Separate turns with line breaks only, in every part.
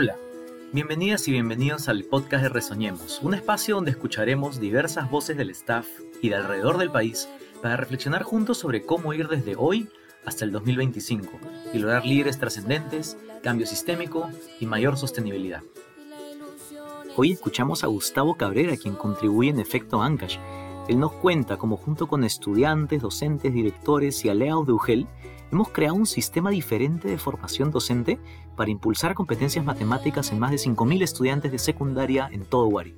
Hola, bienvenidas y bienvenidos al podcast de Resoñemos, un espacio donde escucharemos diversas voces del staff y de alrededor del país para reflexionar juntos sobre cómo ir desde hoy hasta el 2025 y lograr líderes trascendentes, cambio sistémico y mayor sostenibilidad. Hoy escuchamos a Gustavo Cabrera, quien contribuye en efecto a Ancash. Él nos cuenta cómo junto con estudiantes, docentes, directores y aliados de UGEL, hemos creado un sistema diferente de formación docente para impulsar competencias matemáticas en más de 5.000 estudiantes de secundaria en todo Wari.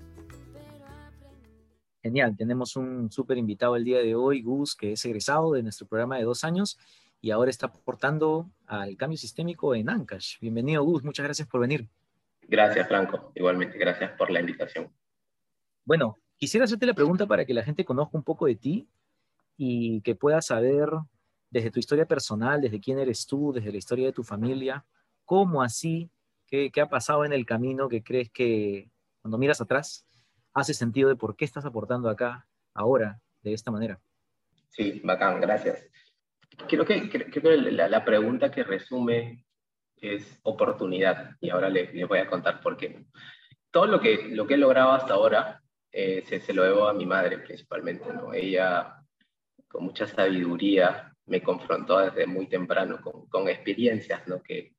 Genial, tenemos un súper invitado el día de hoy, Gus, que es egresado de nuestro programa de dos años y ahora está aportando al cambio sistémico en Ancash. Bienvenido, Gus, muchas gracias por venir.
Gracias, Franco. Igualmente, gracias por la invitación.
Bueno, quisiera hacerte la pregunta para que la gente conozca un poco de ti y que pueda saber desde tu historia personal, desde quién eres tú, desde la historia de tu familia, cómo así, qué, ha pasado en el camino que crees que cuando miras atrás hace sentido de por qué estás aportando acá ahora de esta manera.
Sí, bacán, gracias. Creo que, creo que la, pregunta que resume es oportunidad y ahora les, les, voy a contar por qué. Todo lo que, lo que he logrado hasta ahora eh, se, se, lo debo a mi madre principalmente. ¿no? Ella, con mucha sabiduría, me confrontó desde muy temprano con, con experiencias ¿no? que,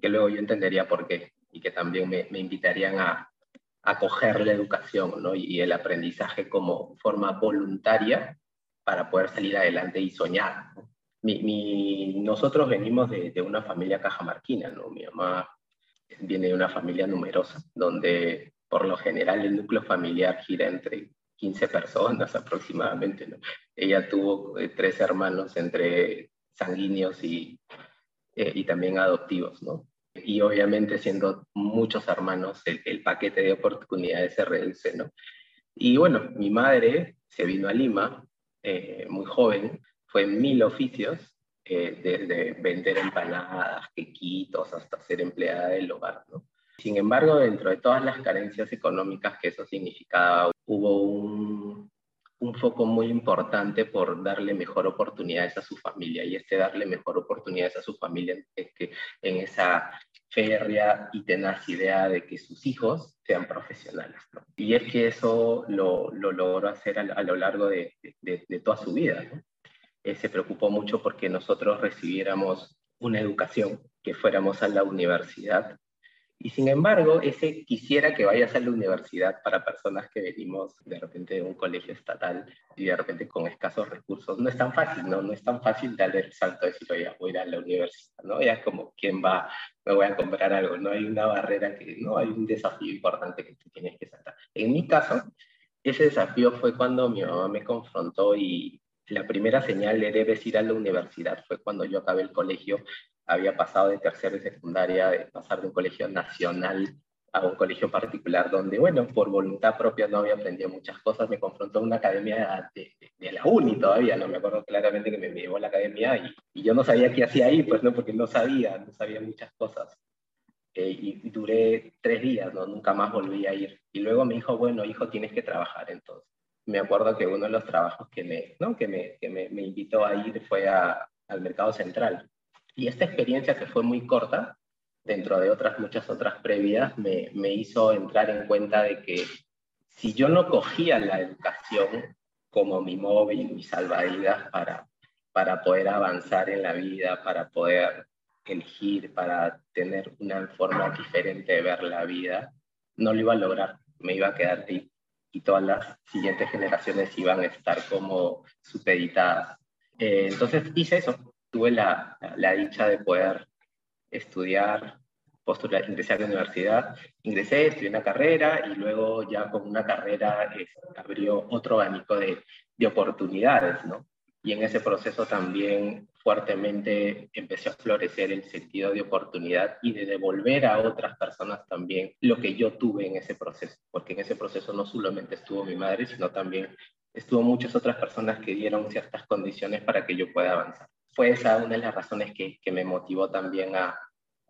que luego yo entendería por qué y que también me, me invitarían a, acoger la educación ¿no? y, el aprendizaje como forma voluntaria para poder salir adelante y soñar. Mi, nosotros venimos de, de, una familia cajamarquina, ¿no? mi mamá viene de una familia numerosa, donde por lo general el núcleo familiar gira entre 15 personas aproximadamente. ¿no? Ella tuvo eh, tres hermanos entre sanguíneos y, eh, y también adoptivos. ¿no? y obviamente siendo muchos hermanos, el, paquete de oportunidades se reduce, ¿no? Y bueno, mi madre se vino a Lima eh, muy joven, fue en mil oficios, eh, desde vender empanadas, quequitos, hasta ser empleada del hogar, ¿no? Sin embargo, dentro de todas las carencias económicas que eso significaba, hubo un, un foco muy importante por darle mejor oportunidades a su familia. Y este darle mejor oportunidades a su familia es que en esa férrea y tenaz idea de que sus hijos sean profesionales. Y es que eso lo, lo logró hacer a, lo largo de, de, toda su vida. Eh, se preocupó mucho porque nosotros recibiéramos una educación, que fuéramos a la universidad y sin embargo, ese quisiera que vayas a la universidad para personas que venimos de repente de un colegio estatal y de repente con escasos recursos, no es tan fácil, ¿no? No es tan fácil darle el salto de decir, oye, voy a ir a la universidad, ¿no? Ya es como, ¿quién va? Me voy a comprar algo, ¿no? Hay una barrera que, ¿no? Hay un desafío importante que tú tienes que saltar. En mi caso, ese desafío fue cuando mi mamá me confrontó y la primera señal de debes ir a la universidad fue cuando yo acabé el colegio había pasado de tercera y secundaria, de pasar de un colegio nacional a un colegio particular, donde, bueno, por voluntad propia no había aprendido muchas cosas, me confrontó a una academia de, de, la uni todavía, no me acuerdo claramente que me, llevó a la academia y, y, yo no sabía qué hacía ahí, pues no, porque no sabía, no sabía muchas cosas. Eh, y, duré tres días, ¿no? nunca más volví a ir. Y luego me dijo, bueno, hijo, tienes que trabajar entonces. Me acuerdo que uno de los trabajos que me, ¿no? que me, que me, me invitó a ir fue a, al mercado central y esta experiencia que fue muy corta, dentro de otras muchas otras previas, me, me hizo entrar en cuenta de que si yo no cogía la educación como mi móvil, mi salvavidas para, para poder avanzar en la vida, para poder elegir, para tener una forma diferente de ver la vida, no lo iba a lograr, me iba a quedar ahí. Y todas las siguientes generaciones iban a estar como supeditadas. Eh, entonces hice eso, tuve la, la, dicha de poder estudiar, postular, ingresar a la universidad, ingresé, estudié una carrera y luego ya con una carrera abrió otro abanico de, de oportunidades, ¿no? Y en ese proceso también fuertemente empecé a florecer el sentido de oportunidad y de devolver a otras personas también lo que yo tuve en ese proceso, porque en ese proceso no solamente estuvo mi madre, sino también estuvo muchas otras personas que dieron ciertas condiciones para que yo pueda avanzar fue esa una de las razones que, que me motivó también a,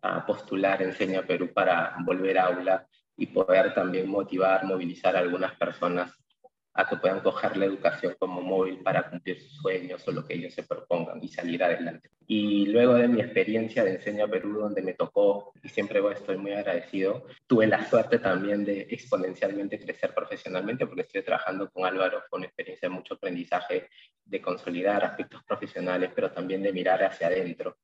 a postular Enseña Perú para volver a aula y poder también motivar, movilizar a algunas personas a que puedan coger la educación como móvil para cumplir sus sueños o lo que ellos se propongan y salir adelante. Y luego de mi experiencia de Enseña Perú, donde me tocó, y siempre estoy muy agradecido, tuve la suerte también de exponencialmente crecer profesionalmente, porque estoy trabajando con Álvaro, con experiencia de mucho aprendizaje, de consolidar aspectos profesionales, pero también de mirar hacia adentro.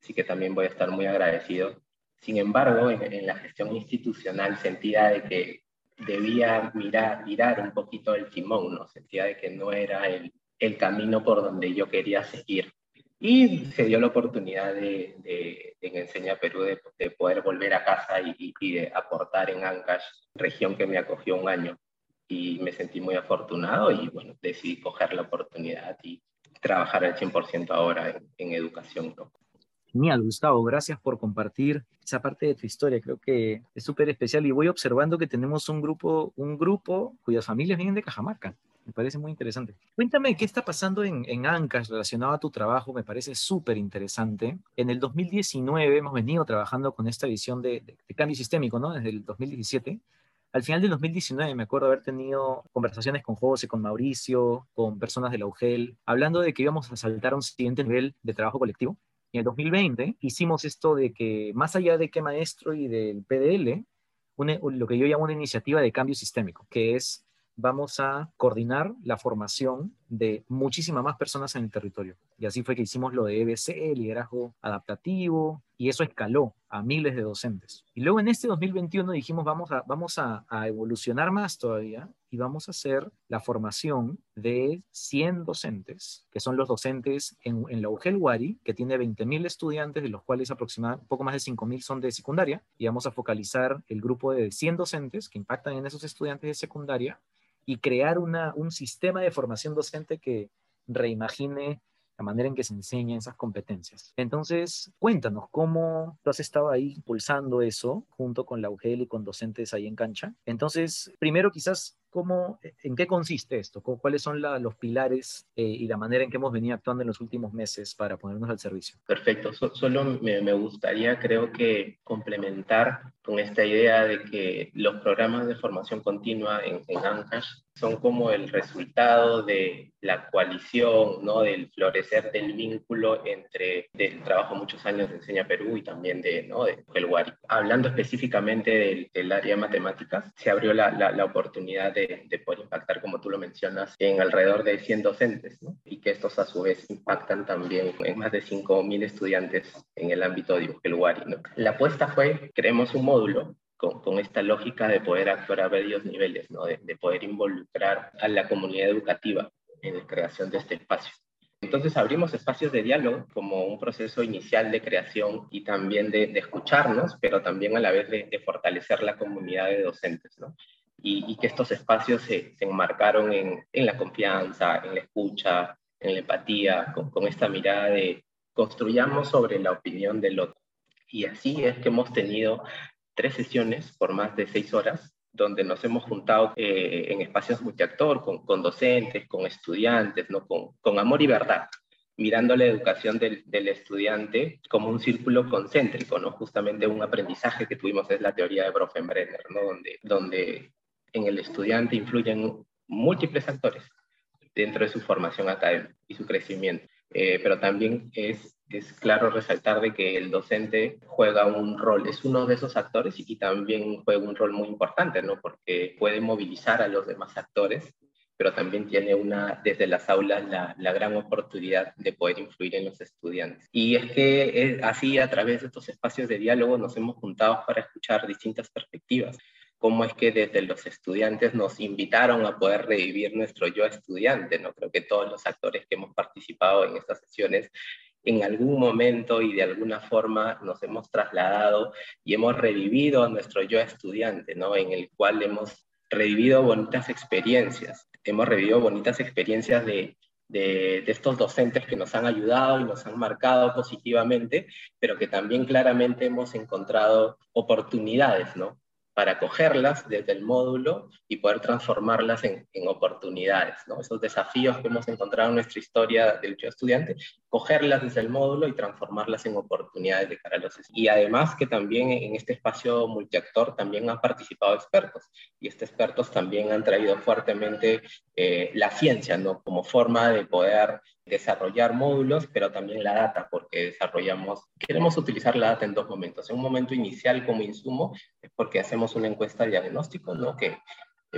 Así que también voy a estar muy agradecido. Sin embargo, en, en la gestión institucional sentía de que debía mirar, mirar un poquito el timón, ¿no? Sentía de que no era el, el camino por donde yo quería seguir. Y se dio la oportunidad de, de, en Enseña Perú de, de, poder volver a casa y, y, de aportar en Ancash, región que me acogió un año. Y me sentí muy afortunado y bueno, decidí coger la oportunidad y trabajar al 100% ahora en, en educación. ¿no?
Genial, Gustavo, gracias por compartir esa parte de tu historia. Creo que es súper especial y voy observando que tenemos un grupo, un grupo cuyas familias vienen de Cajamarca. Me parece muy interesante. Cuéntame qué está pasando en, en ANCAS relacionado a tu trabajo. Me parece súper interesante. En el 2019 hemos venido trabajando con esta visión de, de, de cambio sistémico, ¿no? Desde el 2017 al final del 2019 me acuerdo haber tenido conversaciones con José, con Mauricio, con personas de la UGEL, hablando de que íbamos a saltar a un siguiente nivel de trabajo colectivo en el 2020 hicimos esto de que, más allá de qué maestro y del PDL, lo que yo llamo una iniciativa de cambio sistémico, que es vamos a coordinar la formación de muchísimas más personas en el territorio. Y así fue que hicimos lo de EBC, liderazgo adaptativo, y eso escaló a miles de docentes. Y luego en este 2021 dijimos, vamos a, vamos a, evolucionar más todavía y vamos a hacer la formación de 100 docentes, que son los docentes en, en la UGEL Wari, que tiene 20.000 estudiantes, de los cuales aproximadamente poco más de 5.000 son de secundaria, y vamos a focalizar el grupo de 100 docentes que impactan en esos estudiantes de secundaria y crear una, un sistema de formación docente que reimagine la manera en que se enseñan esas competencias. Entonces, cuéntanos cómo tú has estado ahí impulsando eso junto con la UGEL y con docentes ahí en cancha. Entonces, primero quizás ¿Cómo, ¿En qué consiste esto? ¿Cuáles son la, los pilares eh, y la manera en que hemos venido actuando en los últimos meses para ponernos al servicio?
Perfecto. So, solo me, me, gustaría, creo que, complementar con esta idea de que los programas de formación continua en, en Ancash son como el resultado de la coalición, ¿no? del florecer del vínculo entre el trabajo muchos años de Enseña Perú y también de, ¿no? de el Wari. Hablando específicamente del, área de matemáticas, se abrió la, la, oportunidad de, de, poder impactar, como tú lo mencionas, en alrededor de 100 docentes, ¿no? y que estos a su vez impactan también en más de 5.000 estudiantes en el ámbito de el Wari. ¿no? La apuesta fue, creemos un módulo con, esta lógica de poder actuar a varios niveles, de, de, poder involucrar a la comunidad educativa en la creación de este espacio. Entonces abrimos espacios de diálogo como un proceso inicial de creación y también de, escucharnos, pero también a la vez de, fortalecer la comunidad de docentes. ¿no? Y, que estos espacios se, enmarcaron en, en, la confianza, en la escucha, en la empatía, con, con esta mirada de construyamos sobre la opinión del otro. Y así es que hemos tenido tres sesiones por más de seis horas, donde nos hemos juntado eh, en espacios multiactor, con, con, docentes, con estudiantes, ¿no? con, con amor y verdad, mirando la educación del, del, estudiante como un círculo concéntrico, ¿no? Justamente un aprendizaje que tuvimos es la teoría de Bronfenbrenner, ¿no? Donde, donde en el estudiante influyen múltiples actores dentro de su formación académica y su crecimiento. Eh, pero también es es claro resaltar de que el docente juega un rol, es uno de esos actores y también juega un rol muy importante, ¿no? Porque puede movilizar a los demás actores, pero también tiene una, desde las aulas la, la gran oportunidad de poder influir en los estudiantes. Y es que es así, a través de estos espacios de diálogo, nos hemos juntado para escuchar distintas perspectivas cómo es que desde los estudiantes nos invitaron a poder revivir nuestro yo estudiante, ¿no? Creo que todos los actores que hemos participado en estas sesiones en algún momento y de alguna forma nos hemos trasladado y hemos revivido a nuestro yo estudiante, ¿no? En el cual hemos revivido bonitas experiencias, hemos revivido bonitas experiencias de, de, de, estos docentes que nos han ayudado y nos han marcado positivamente, pero que también claramente hemos encontrado oportunidades, ¿no? Para cogerlas desde el módulo y poder transformarlas en, oportunidades, ¿no? Esos desafíos que hemos encontrado en nuestra historia del estudiante, cogerlas desde el módulo y transformarlas en oportunidades de cara a los Y además que también en este espacio multiactor también han participado expertos, y estos expertos también han traído fuertemente eh, la ciencia. Como forma de poder desarrollar módulos, pero también la data, porque desarrollamos, queremos utilizar la data en dos momentos. En un momento inicial como insumo, es porque hacemos una encuesta de diagnóstico, ¿no? que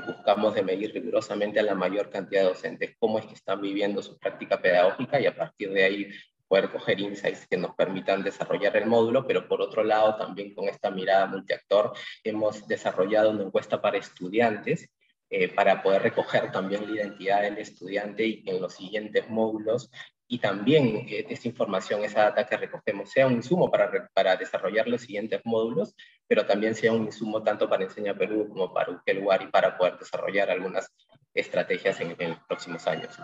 buscamos de medir rigurosamente a la mayor cantidad de docentes cómo es que están viviendo su práctica pedagógica y a partir de ahí poder coger insights que nos permitan desarrollar el módulo, pero por otro lado también con esta mirada multiactor hemos desarrollado una encuesta para estudiantes eh, para poder recoger también la identidad del estudiante y en los siguientes módulos y también eh, esa información, esa data que recogemos sea un insumo para, para desarrollar los siguientes módulos, pero también sea un insumo tanto para Enseña Perú como para UGELUAR y para poder desarrollar algunas estrategias en, en, los próximos años.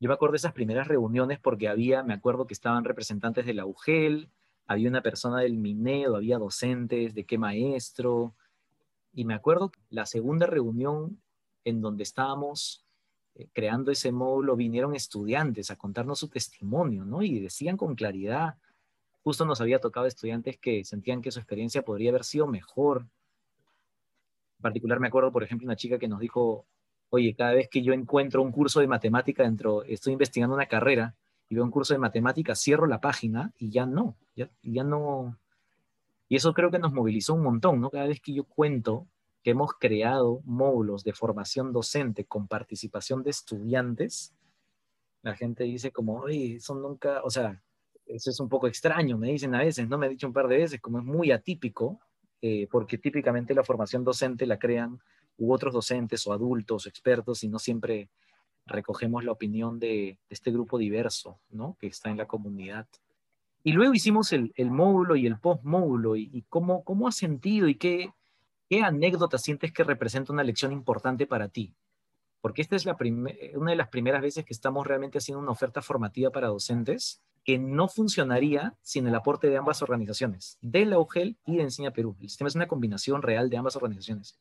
Yo me acuerdo de esas primeras reuniones porque había, me acuerdo que estaban representantes de la UGEL, había una persona del Minedo, había docentes de qué maestro, y me acuerdo la segunda reunión en donde estábamos eh, creando ese módulo, vinieron estudiantes a contarnos su testimonio, ¿no? Y decían con claridad, justo nos había tocado estudiantes que sentían que su experiencia podría haber sido mejor. En particular me acuerdo, por ejemplo, una chica que nos dijo, oye, cada vez que yo encuentro un curso de matemática dentro, estoy investigando una carrera y veo un curso de matemática, cierro la página y ya no, ya, ya no, y eso creo que nos movilizó un montón, ¿no? Cada vez que yo cuento que hemos creado módulos de formación docente con participación de estudiantes, la gente dice como, oye, eso nunca, o sea, eso es un poco extraño, me dicen a veces, ¿no? Me he dicho un par de veces, como es muy atípico, eh, porque típicamente la formación docente la crean u otros docentes o adultos expertos y no siempre recogemos la opinión de este grupo diverso, ¿no? Que está en la comunidad. Y luego hicimos el, módulo y el post-módulo y, cómo, cómo has sentido y qué, qué anécdota sientes que representa una lección importante para ti. Porque esta es la una de las primeras veces que estamos realmente haciendo una oferta formativa para docentes que no funcionaría sin el aporte de ambas organizaciones, de la UGEL y de Enseña Perú. El sistema es una combinación real de ambas organizaciones.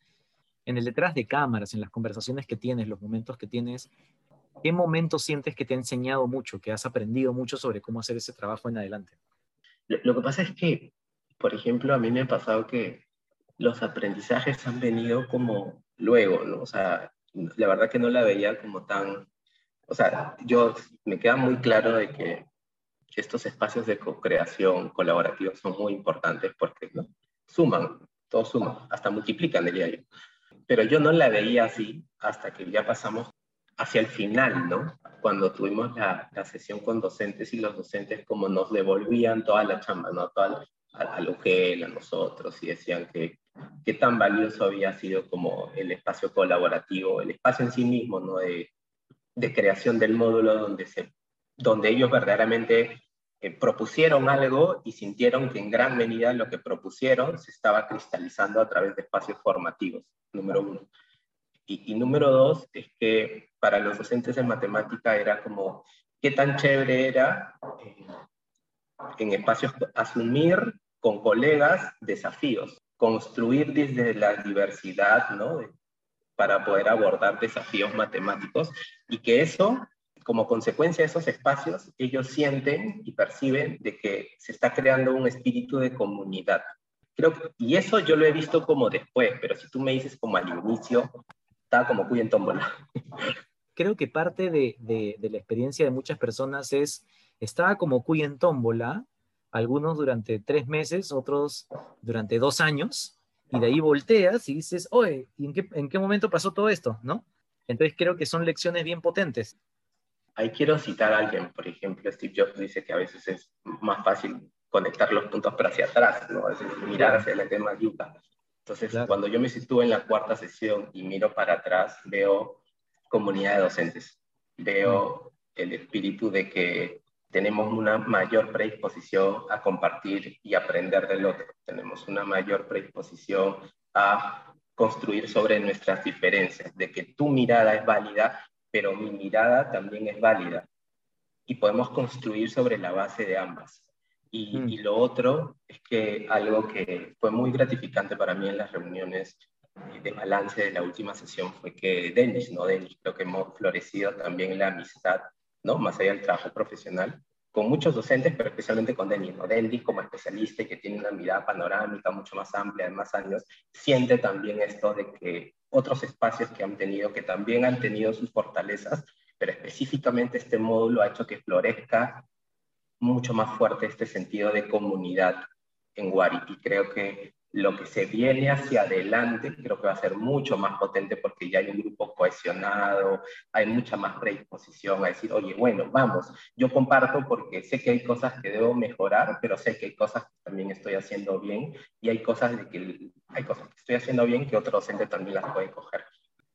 En el detrás de cámaras, en las conversaciones que tienes, los momentos que tienes, ¿Qué momento sientes que te ha enseñado mucho, que has aprendido mucho sobre cómo hacer ese trabajo en adelante?
Lo, que pasa es que, por ejemplo, a mí me ha pasado que los aprendizajes han venido como luego, ¿no? O sea, la verdad que no la veía como tan... O sea, yo me queda muy claro de que estos espacios de co-creación colaborativos son muy importantes porque ¿no? suman, todos suman, hasta multiplican, diría yo. Pero yo no la veía así hasta que ya pasamos hacia el final, ¿no? Cuando tuvimos la, la, sesión con docentes y los docentes como nos devolvían toda la chamba, ¿no? Toda, a, a lo que a nosotros, y decían que qué tan valioso había sido como el espacio colaborativo, el espacio en sí mismo, ¿no? De, de creación del módulo donde, se, donde ellos verdaderamente eh, propusieron algo y sintieron que en gran medida lo que propusieron se estaba cristalizando a través de espacios formativos, número uno. Y, número dos es que para los docentes de matemática era como, qué tan chévere era eh, en espacios asumir con colegas desafíos, construir desde la diversidad, ¿no? para poder abordar desafíos matemáticos y que eso, como consecuencia de esos espacios, ellos sienten y perciben de que se está creando un espíritu de comunidad. Creo y eso yo lo he visto como después, pero si tú me dices como al inicio, estaba como cuy en tómbola.
Creo que parte de, de, la experiencia de muchas personas es, estaba como cuy en tómbola, algunos durante tres meses, otros durante dos años, y de ahí volteas y dices, oye, ¿y en qué, en qué momento pasó todo esto? ¿No? Entonces creo que son lecciones bien potentes.
Ahí quiero citar a alguien, por ejemplo, Steve Jobs dice que a veces es más fácil conectar los puntos para hacia atrás, ¿no? A veces mirar hacia la tema yuca. Entonces, cuando yo me sitúo en la cuarta sesión y miro para atrás, veo comunidad de docentes, veo el espíritu de que tenemos una mayor predisposición a compartir y aprender del otro, tenemos una mayor predisposición a construir sobre nuestras diferencias, de que tu mirada es válida, pero mi mirada también es válida. Y podemos construir sobre la base de ambas. Y, mm. y, lo otro es que algo que fue muy gratificante para mí en las reuniones de balance de la última sesión fue que Denis, ¿no? Denis, creo que hemos florecido también la amistad, ¿no? Más allá del trabajo profesional, con muchos docentes, pero especialmente con Denis, ¿no? Denis como especialista y que tiene una mirada panorámica mucho más amplia de más años, siente también esto de que otros espacios que han tenido, que también han tenido sus fortalezas, pero específicamente este módulo ha hecho que florezca mucho más fuerte este sentido de comunidad en. Y creo que lo que se viene hacia adelante creo que va a ser mucho más potente porque ya hay un grupo cohesionado, hay mucha más predisposición a decir, oye, bueno, vamos, yo comparto porque sé que hay cosas que debo mejorar, pero sé que hay cosas que también estoy haciendo bien y hay cosas, de que, hay cosas que estoy haciendo bien que otro docente también las puede coger.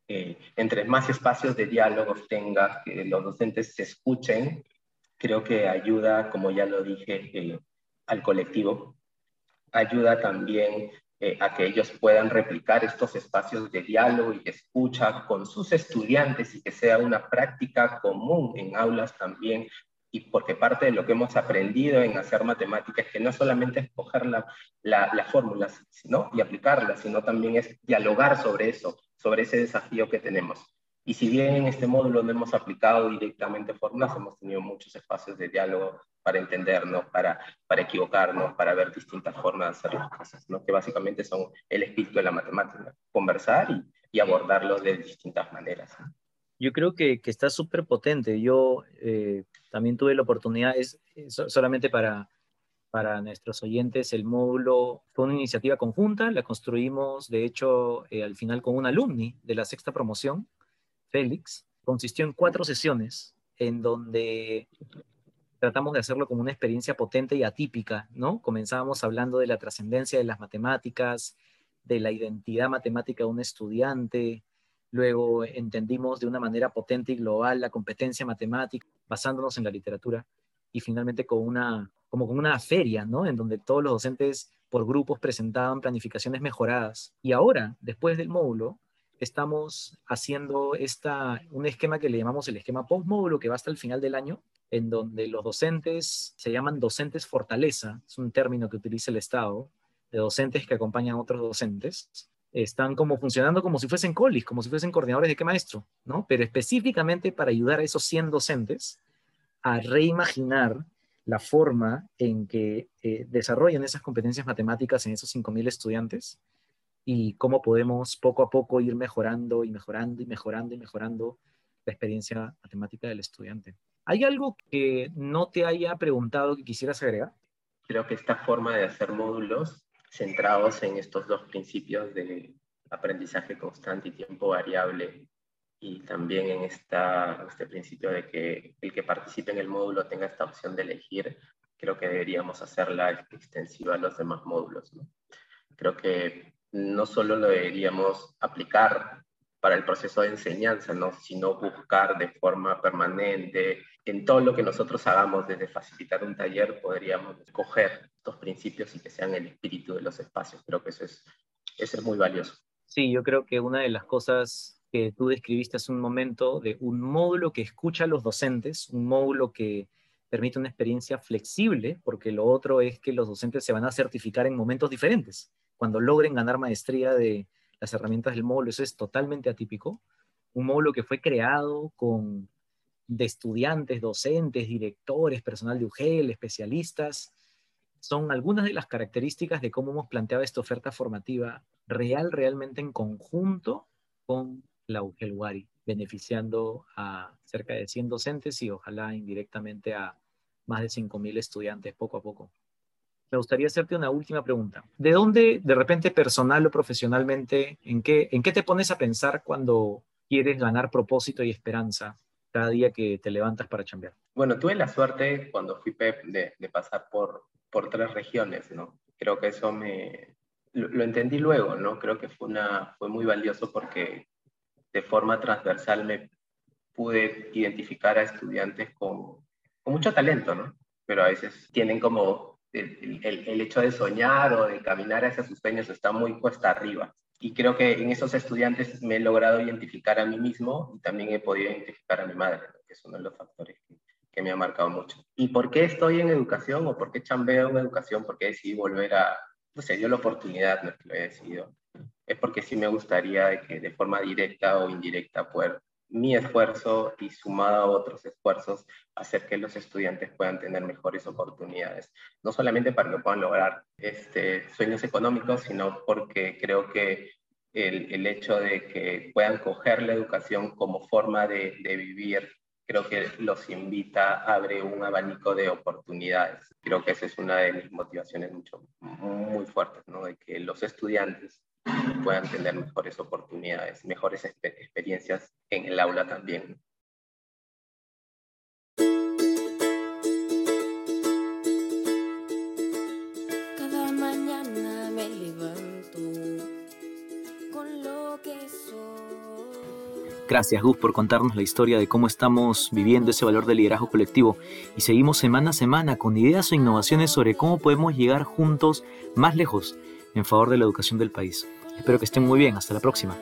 Eh, entre más espacios de diálogos tengas, que los docentes se escuchen, creo que ayuda, como ya lo dije, eh, al colectivo ayuda también eh, a que ellos puedan replicar estos espacios de diálogo y escucha con sus estudiantes y que sea una práctica común en aulas también. Y porque parte de lo que hemos aprendido en hacer matemáticas es que no solamente es coger las la, fórmulas ¿no? y aplicarlas, sino también es dialogar sobre eso, sobre ese desafío que tenemos. Y si bien en este módulo no hemos aplicado directamente fórmulas, hemos tenido muchos espacios de diálogo para entendernos, para, para equivocarnos, para ver distintas formas de hacer las cosas, ¿no? que básicamente son el espíritu de la matemática, conversar y, y abordarlo de distintas maneras.
Yo creo que, que está súper potente. Yo eh, también tuve la oportunidad, es, solamente para, para nuestros oyentes, el módulo fue una iniciativa conjunta, la construimos de hecho eh, al final con un alumni de la sexta promoción, Félix, consistió en cuatro sesiones en donde tratamos de hacerlo como una experiencia potente y atípica, ¿no? Comenzábamos hablando de la trascendencia de las matemáticas, de la identidad matemática de un estudiante, luego entendimos de una manera potente y global la competencia matemática, basándonos en la literatura, y finalmente con una, como con una feria, ¿no? En donde todos los docentes por grupos presentaban planificaciones mejoradas. Y ahora, después del módulo, estamos haciendo esta, un esquema que le llamamos el esquema post-módulo, que va hasta el final del año, en donde los docentes se llaman docentes fortaleza, es un término que utiliza el Estado, de docentes que acompañan a otros docentes, están como funcionando como si fuesen colis, como si fuesen coordinadores de qué maestro, ¿no? Pero específicamente para ayudar a esos 100 docentes a reimaginar la forma en que eh, desarrollan esas competencias matemáticas en esos 5.000 estudiantes y cómo podemos poco a poco ir mejorando y mejorando y mejorando y mejorando la experiencia matemática del estudiante. ¿Hay algo que no te haya preguntado que quisieras agregar?
Creo que esta forma de hacer módulos centrados en estos dos principios de aprendizaje constante y tiempo variable y también en esta, este principio de que el que participe en el módulo tenga esta opción de elegir, creo que deberíamos hacerla extensiva a los demás módulos. ¿no? Creo que no solo lo deberíamos aplicar para el proceso de enseñanza, ¿no? sino buscar de forma permanente en todo lo que nosotros hagamos, desde facilitar un taller, podríamos escoger estos principios y que sean el espíritu de los espacios. Creo que eso es, eso es muy valioso.
Sí, yo creo que una de las cosas que tú describiste hace un momento de un módulo que escucha a los docentes, un módulo que permite una experiencia flexible, porque lo otro es que los docentes se van a certificar en momentos diferentes cuando logren ganar maestría de las herramientas del módulo, eso es totalmente atípico. Un módulo que fue creado con de estudiantes, docentes, directores, personal de UGEL, especialistas, son algunas de las características de cómo hemos planteado esta oferta formativa real, realmente en conjunto con la UGEL Wari, beneficiando a cerca de 100 docentes y ojalá indirectamente a más de 5.000 estudiantes poco a poco me gustaría hacerte una última pregunta. ¿De dónde, de repente, personal o profesionalmente, en qué, en qué te pones a pensar cuando quieres ganar propósito y esperanza cada día que te levantas para chambear?
Bueno, tuve la suerte cuando fui PEP de, de pasar por, por tres regiones, ¿no? Creo que eso me... Lo, entendí luego, ¿no? Creo que fue, una, fue muy valioso porque de forma transversal me pude identificar a estudiantes con, con mucho talento, ¿no? Pero a veces tienen como el, hecho de soñar o de caminar hacia sus sueños está muy cuesta arriba. Y creo que en esos estudiantes me he logrado identificar a mí mismo y también he podido identificar a mi madre, que es uno de los factores que, que me ha marcado mucho. ¿Y por qué estoy en educación o por qué chambeo en educación? ¿Por qué decidí volver a, no sé, dio la oportunidad, no es que lo he decidido, es porque sí me gustaría que de forma directa o indirecta poder mi esfuerzo y sumado a otros esfuerzos, hacer que los estudiantes puedan tener mejores oportunidades. No solamente para que puedan lograr este, sueños económicos, sino porque creo que el, hecho de que puedan coger la educación como forma de, de vivir, creo que los invita, abre un abanico de oportunidades. Creo que esa es una de mis motivaciones mucho, muy fuertes, ¿no? de que los estudiantes puedan tener mejores oportunidades, mejores experiencias en el aula también.
Cada mañana me levanto con lo que soy. Gracias Gus por contarnos la historia de cómo estamos viviendo ese valor de liderazgo colectivo y seguimos semana a semana con ideas o innovaciones sobre cómo podemos llegar juntos más lejos en favor de la educación del país. Espero que estén muy bien. Hasta la próxima.